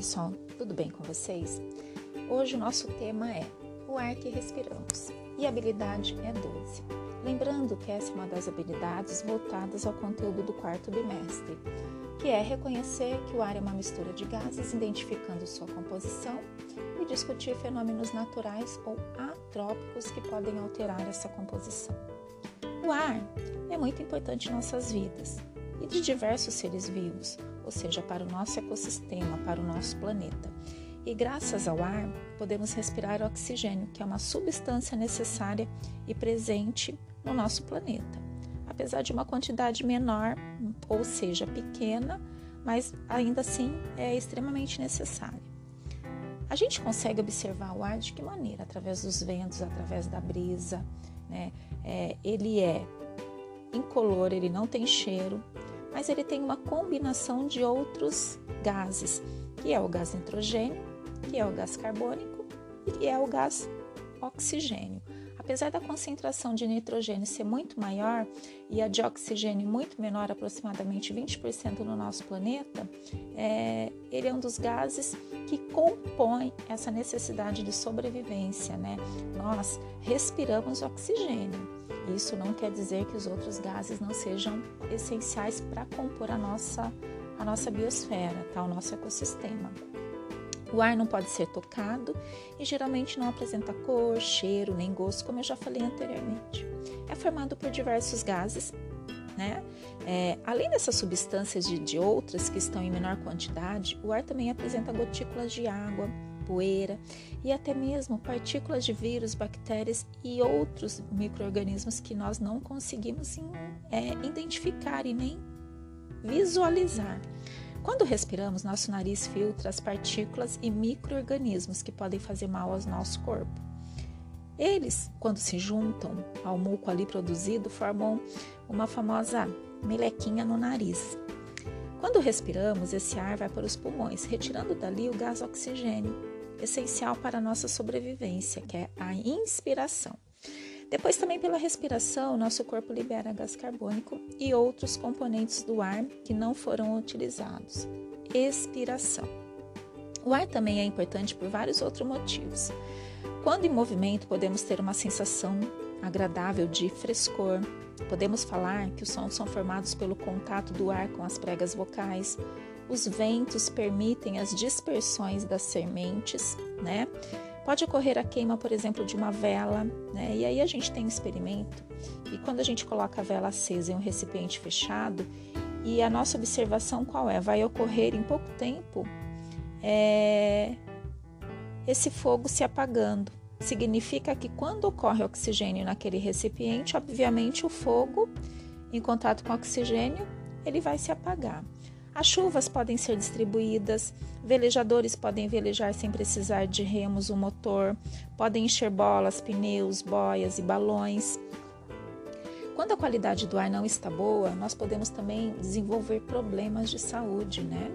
pessoal, tudo bem com vocês? Hoje o nosso tema é o ar que respiramos e a habilidade é 12. Lembrando que essa é uma das habilidades voltadas ao conteúdo do quarto bimestre, que é reconhecer que o ar é uma mistura de gases, identificando sua composição e discutir fenômenos naturais ou atrópicos que podem alterar essa composição. O ar é muito importante em nossas vidas e de diversos seres vivos, ou seja, para o nosso ecossistema, para o nosso planeta. E graças ao ar, podemos respirar oxigênio, que é uma substância necessária e presente no nosso planeta. Apesar de uma quantidade menor, ou seja, pequena, mas ainda assim é extremamente necessária. A gente consegue observar o ar de que maneira? Através dos ventos, através da brisa. Né? É, ele é incolor, ele não tem cheiro, mas ele tem uma combinação de outros gases, que é o gás nitrogênio, que é o gás carbônico e é o gás oxigênio. Apesar da concentração de nitrogênio ser muito maior e a de oxigênio muito menor, aproximadamente 20% no nosso planeta, é, ele é um dos gases que compõe essa necessidade de sobrevivência. Né? Nós respiramos oxigênio isso não quer dizer que os outros gases não sejam essenciais para compor a nossa, a nossa biosfera, tá? o nosso ecossistema. O ar não pode ser tocado e geralmente não apresenta cor, cheiro nem gosto, como eu já falei anteriormente. É formado por diversos gases, né? É, além dessas substâncias de, de outras que estão em menor quantidade, o ar também apresenta gotículas de água, poeira e até mesmo partículas de vírus, bactérias e outros micro-organismos que nós não conseguimos é, identificar e nem visualizar. Quando respiramos, nosso nariz filtra as partículas e micro-organismos que podem fazer mal ao nosso corpo. Eles, quando se juntam ao muco ali produzido, formam uma famosa melequinha no nariz. Quando respiramos, esse ar vai para os pulmões, retirando dali o gás oxigênio, essencial para a nossa sobrevivência, que é a inspiração. Depois, também pela respiração, nosso corpo libera gás carbônico e outros componentes do ar que não foram utilizados. Expiração. O ar também é importante por vários outros motivos. Quando em movimento, podemos ter uma sensação agradável de frescor. Podemos falar que os sons são formados pelo contato do ar com as pregas vocais, os ventos permitem as dispersões das sementes, né? Pode ocorrer a queima, por exemplo, de uma vela, né? E aí a gente tem um experimento e quando a gente coloca a vela acesa em um recipiente fechado e a nossa observação qual é? Vai ocorrer em pouco tempo é, esse fogo se apagando. Significa que quando ocorre oxigênio naquele recipiente, obviamente o fogo em contato com oxigênio ele vai se apagar. As chuvas podem ser distribuídas, velejadores podem velejar sem precisar de remos ou motor, podem encher bolas, pneus, boias e balões. Quando a qualidade do ar não está boa, nós podemos também desenvolver problemas de saúde, né?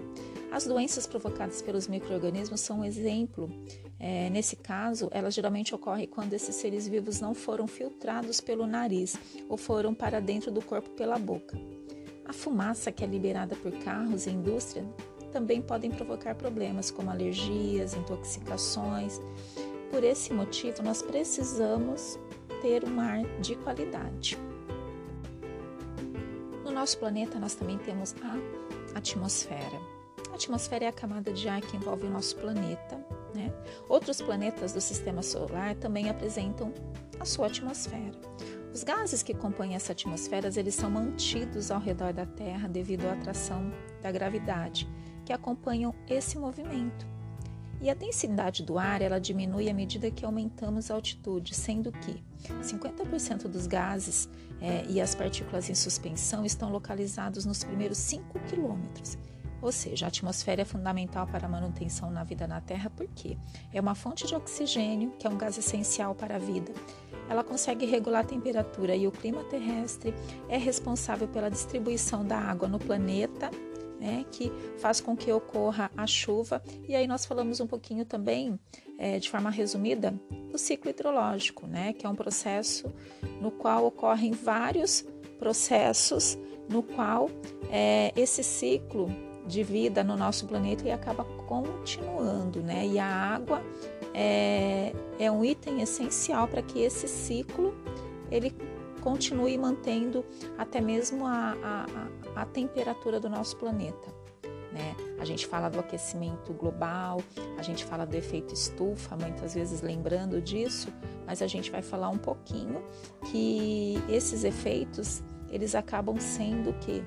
As doenças provocadas pelos micro-organismos são um exemplo. É, nesse caso, elas geralmente ocorrem quando esses seres vivos não foram filtrados pelo nariz ou foram para dentro do corpo pela boca. A fumaça que é liberada por carros e indústria também podem provocar problemas como alergias, intoxicações. Por esse motivo, nós precisamos ter um ar de qualidade. No nosso planeta, nós também temos a atmosfera. A atmosfera é a camada de ar que envolve o nosso planeta. Né? Outros planetas do sistema solar também apresentam a sua atmosfera. Os gases que compõem essa atmosfera, eles são mantidos ao redor da Terra devido à atração da gravidade, que acompanham esse movimento. E a densidade do ar, ela diminui à medida que aumentamos a altitude, sendo que 50% dos gases é, e as partículas em suspensão estão localizados nos primeiros 5 quilômetros. Ou seja, a atmosfera é fundamental para a manutenção na vida na Terra porque é uma fonte de oxigênio, que é um gás essencial para a vida, ela consegue regular a temperatura e o clima terrestre, é responsável pela distribuição da água no planeta, né, que faz com que ocorra a chuva. E aí nós falamos um pouquinho também, é, de forma resumida, do ciclo hidrológico, né, que é um processo no qual ocorrem vários processos, no qual é, esse ciclo de vida no nosso planeta e acaba continuando, né? E a água é, é um item essencial para que esse ciclo ele continue mantendo até mesmo a, a, a temperatura do nosso planeta. Né? A gente fala do aquecimento global, a gente fala do efeito estufa, muitas vezes lembrando disso, mas a gente vai falar um pouquinho que esses efeitos eles acabam sendo que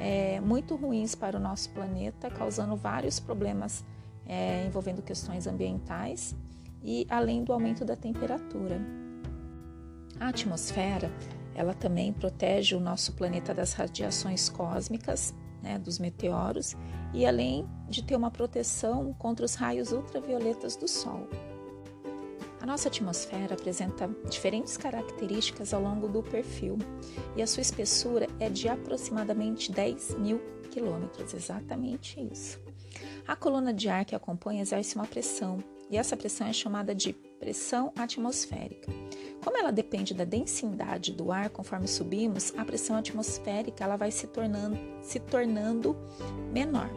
é, muito ruins para o nosso planeta, causando vários problemas é, envolvendo questões ambientais e além do aumento da temperatura. A atmosfera ela também protege o nosso planeta das radiações cósmicas, né, dos meteoros, e além de ter uma proteção contra os raios ultravioletas do Sol. A nossa atmosfera apresenta diferentes características ao longo do perfil e a sua espessura é de aproximadamente 10 mil quilômetros, exatamente isso. A coluna de ar que acompanha exerce uma pressão e essa pressão é chamada de pressão atmosférica. Como ela depende da densidade do ar conforme subimos, a pressão atmosférica ela vai se tornando, se tornando menor.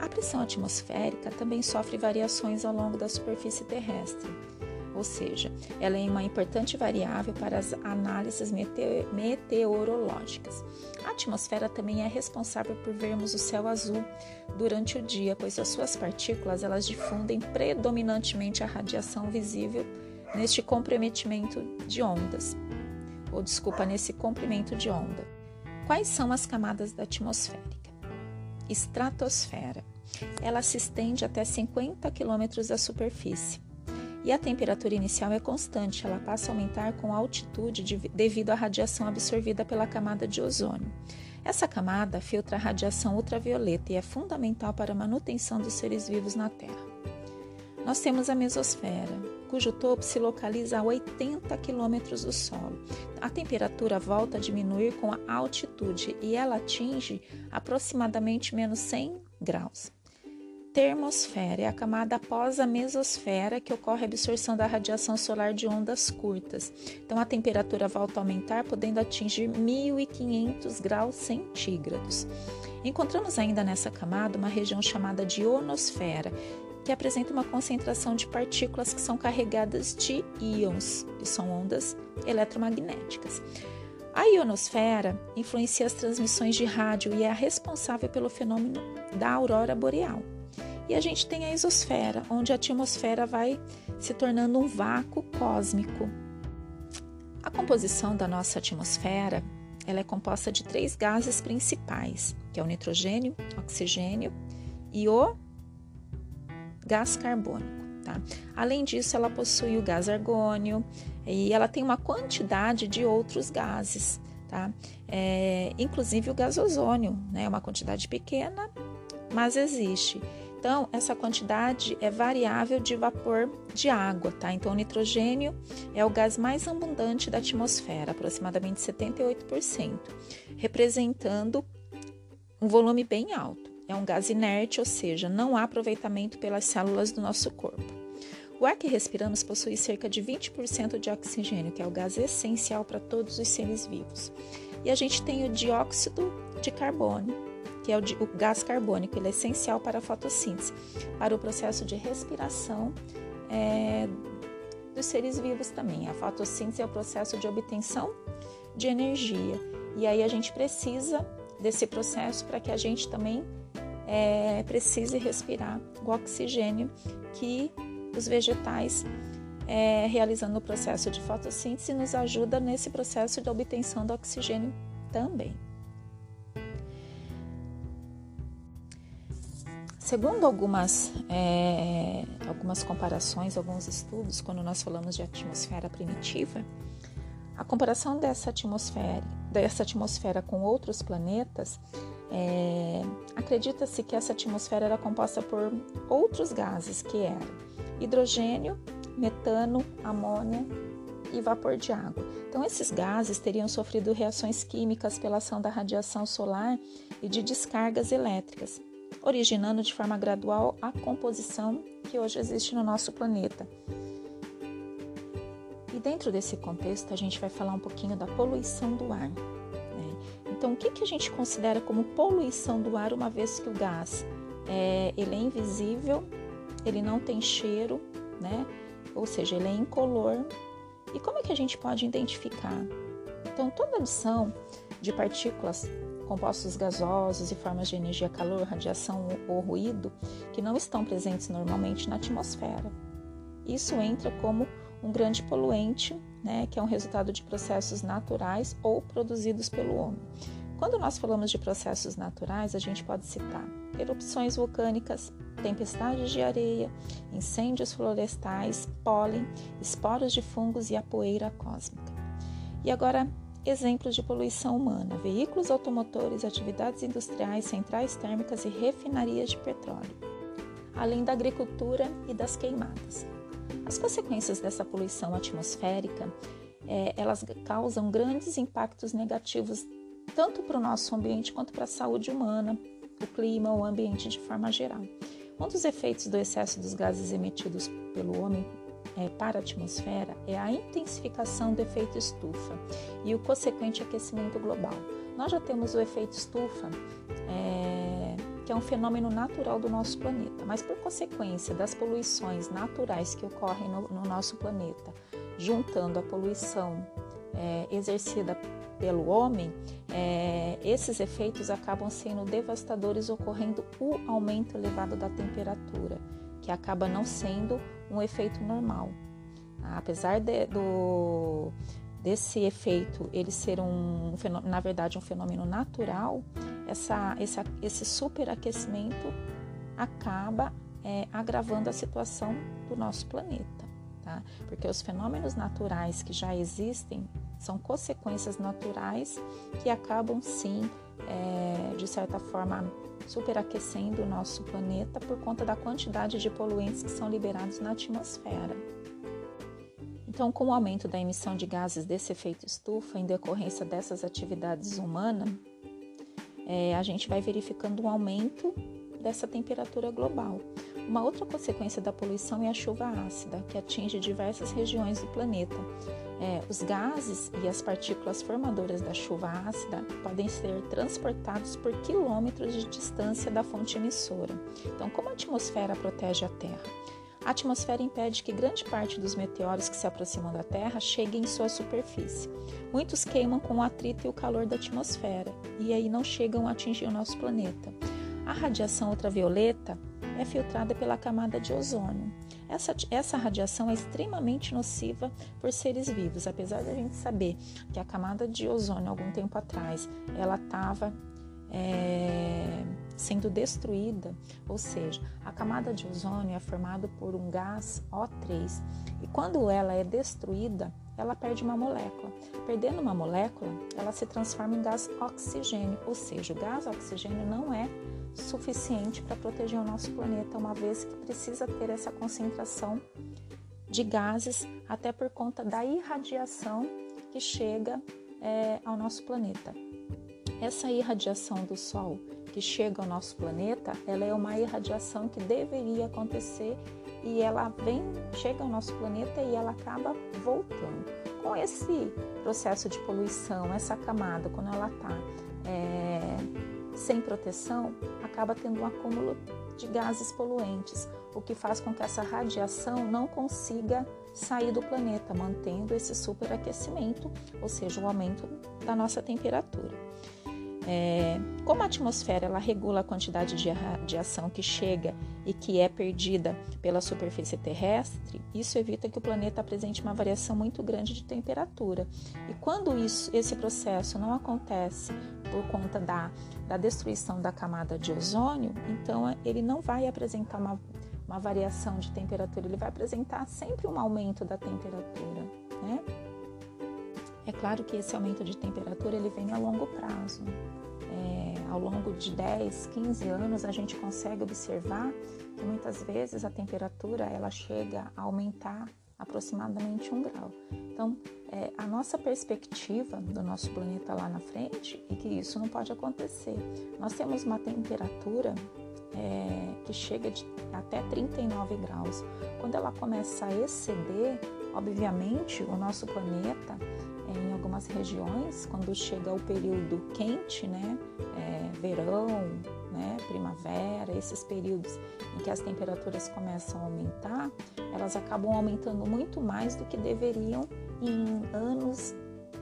A pressão atmosférica também sofre variações ao longo da superfície terrestre ou seja, ela é uma importante variável para as análises meteorológicas. A atmosfera também é responsável por vermos o céu azul durante o dia, pois as suas partículas elas difundem predominantemente a radiação visível neste comprometimento de ondas, ou desculpa, nesse comprimento de onda. Quais são as camadas da atmosférica? Estratosfera. Ela se estende até 50 quilômetros da superfície e a temperatura inicial é constante, ela passa a aumentar com a altitude de, devido à radiação absorvida pela camada de ozônio. Essa camada filtra a radiação ultravioleta e é fundamental para a manutenção dos seres vivos na Terra. Nós temos a mesosfera, cujo topo se localiza a 80 quilômetros do solo. A temperatura volta a diminuir com a altitude e ela atinge aproximadamente menos 100 graus termosfera é a camada após a mesosfera que ocorre a absorção da radiação solar de ondas curtas. Então a temperatura volta a aumentar, podendo atingir 1500 graus centígrados. Encontramos ainda nessa camada uma região chamada de ionosfera, que apresenta uma concentração de partículas que são carregadas de íons, que são ondas eletromagnéticas. A ionosfera influencia as transmissões de rádio e é responsável pelo fenômeno da aurora boreal. E a gente tem a exosfera, onde a atmosfera vai se tornando um vácuo cósmico. A composição da nossa atmosfera ela é composta de três gases principais, que é o nitrogênio, oxigênio e o gás carbônico. Tá? Além disso, ela possui o gás argônio e ela tem uma quantidade de outros gases, tá? É, inclusive o gás ozônio, né? Uma quantidade pequena, mas existe. Então, essa quantidade é variável de vapor de água, tá? Então, o nitrogênio é o gás mais abundante da atmosfera, aproximadamente 78%, representando um volume bem alto. É um gás inerte, ou seja, não há aproveitamento pelas células do nosso corpo. O ar que respiramos possui cerca de 20% de oxigênio, que é o gás essencial para todos os seres vivos. E a gente tem o dióxido de carbono, que é o, o gás carbônico. Ele é essencial para a fotossíntese, para o processo de respiração é, dos seres vivos também. A fotossíntese é o processo de obtenção de energia. E aí a gente precisa desse processo para que a gente também é, precise respirar o oxigênio que os vegetais é, realizando o processo de fotossíntese nos ajuda nesse processo de obtenção do oxigênio também. Segundo algumas, é, algumas comparações, alguns estudos, quando nós falamos de atmosfera primitiva, a comparação dessa atmosfera, dessa atmosfera com outros planetas, é, acredita-se que essa atmosfera era composta por outros gases, que eram hidrogênio, metano, amônia e vapor de água. Então, esses gases teriam sofrido reações químicas pela ação da radiação solar e de descargas elétricas originando de forma gradual a composição que hoje existe no nosso planeta. E dentro desse contexto, a gente vai falar um pouquinho da poluição do ar. Né? Então, o que, que a gente considera como poluição do ar, uma vez que o gás é, ele é invisível, ele não tem cheiro, né? Ou seja, ele é incolor. E como é que a gente pode identificar? Então, toda adição de partículas, compostos gasosos e formas de energia, calor, radiação ou ruído que não estão presentes normalmente na atmosfera. Isso entra como um grande poluente, né, que é um resultado de processos naturais ou produzidos pelo homem. Quando nós falamos de processos naturais, a gente pode citar erupções vulcânicas, tempestades de areia, incêndios florestais, pólen, esporos de fungos e a poeira cósmica. E agora, exemplos de poluição humana: veículos automotores, atividades industriais, centrais térmicas e refinarias de petróleo, além da agricultura e das queimadas. As consequências dessa poluição atmosférica, é, elas causam grandes impactos negativos tanto para o nosso ambiente quanto para a saúde humana, o clima, o ambiente de forma geral. Um dos efeitos do excesso dos gases emitidos pelo homem é, para a atmosfera é a intensificação do efeito estufa e o consequente aquecimento global. Nós já temos o efeito estufa, é, que é um fenômeno natural do nosso planeta, mas por consequência das poluições naturais que ocorrem no, no nosso planeta, juntando a poluição é, exercida pelo homem, é, esses efeitos acabam sendo devastadores, ocorrendo o aumento elevado da temperatura, que acaba não sendo um efeito normal. Apesar de, do, desse efeito ele ser um na verdade um fenômeno natural, essa, esse, esse superaquecimento acaba é, agravando a situação do nosso planeta, tá? Porque os fenômenos naturais que já existem são consequências naturais que acabam sim, é, de certa forma, superaquecendo o nosso planeta por conta da quantidade de poluentes que são liberados na atmosfera. Então, com o aumento da emissão de gases desse efeito estufa em decorrência dessas atividades humanas, é, a gente vai verificando um aumento dessa temperatura global. Uma outra consequência da poluição é a chuva ácida, que atinge diversas regiões do planeta. É, os gases e as partículas formadoras da chuva ácida podem ser transportados por quilômetros de distância da fonte emissora. Então, como a atmosfera protege a Terra? A atmosfera impede que grande parte dos meteoros que se aproximam da Terra cheguem em sua superfície. Muitos queimam com o atrito e o calor da atmosfera e aí não chegam a atingir o nosso planeta. A radiação ultravioleta é filtrada pela camada de ozônio. Essa, essa radiação é extremamente nociva por seres vivos, apesar da gente saber que a camada de ozônio, algum tempo atrás, ela estava é, sendo destruída, ou seja, a camada de ozônio é formada por um gás O3 e quando ela é destruída, ela perde uma molécula. Perdendo uma molécula, ela se transforma em gás oxigênio, ou seja, o gás oxigênio não é suficiente para proteger o nosso planeta, uma vez que precisa ter essa concentração de gases, até por conta da irradiação que chega é, ao nosso planeta. Essa irradiação do Sol que chega ao nosso planeta, ela é uma irradiação que deveria acontecer e ela vem, chega ao nosso planeta e ela acaba voltando. Com esse processo de poluição, essa camada, quando ela está é, sem proteção, acaba tendo um acúmulo de gases poluentes, o que faz com que essa radiação não consiga sair do planeta, mantendo esse superaquecimento, ou seja, o aumento da nossa temperatura. É, como a atmosfera ela regula a quantidade de radiação que chega e que é perdida pela superfície terrestre, isso evita que o planeta apresente uma variação muito grande de temperatura. E quando isso, esse processo não acontece por conta da, da destruição da camada de ozônio, então ele não vai apresentar uma, uma variação de temperatura, ele vai apresentar sempre um aumento da temperatura, né? É claro que esse aumento de temperatura ele vem a longo prazo. É, ao longo de 10, 15 anos a gente consegue observar que muitas vezes a temperatura ela chega a aumentar aproximadamente um grau. Então, é, a nossa perspectiva do nosso planeta lá na frente é que isso não pode acontecer. Nós temos uma temperatura é, que chega de até 39 graus. Quando ela começa a exceder, obviamente, o nosso planeta em algumas regiões, quando chega o período quente, né, é, verão, né, primavera, esses períodos em que as temperaturas começam a aumentar, elas acabam aumentando muito mais do que deveriam em anos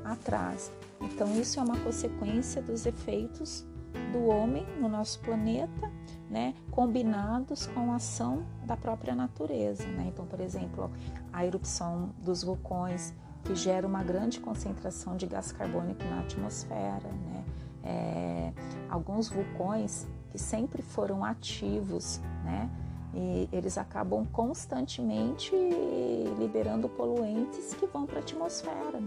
atrás. Então, isso é uma consequência dos efeitos do homem no nosso planeta, né, combinados com a ação da própria natureza. Né? Então, por exemplo, a erupção dos vulcões, que gera uma grande concentração de gás carbônico na atmosfera. Né? É, alguns vulcões que sempre foram ativos, né? E eles acabam constantemente liberando poluentes que vão para a atmosfera.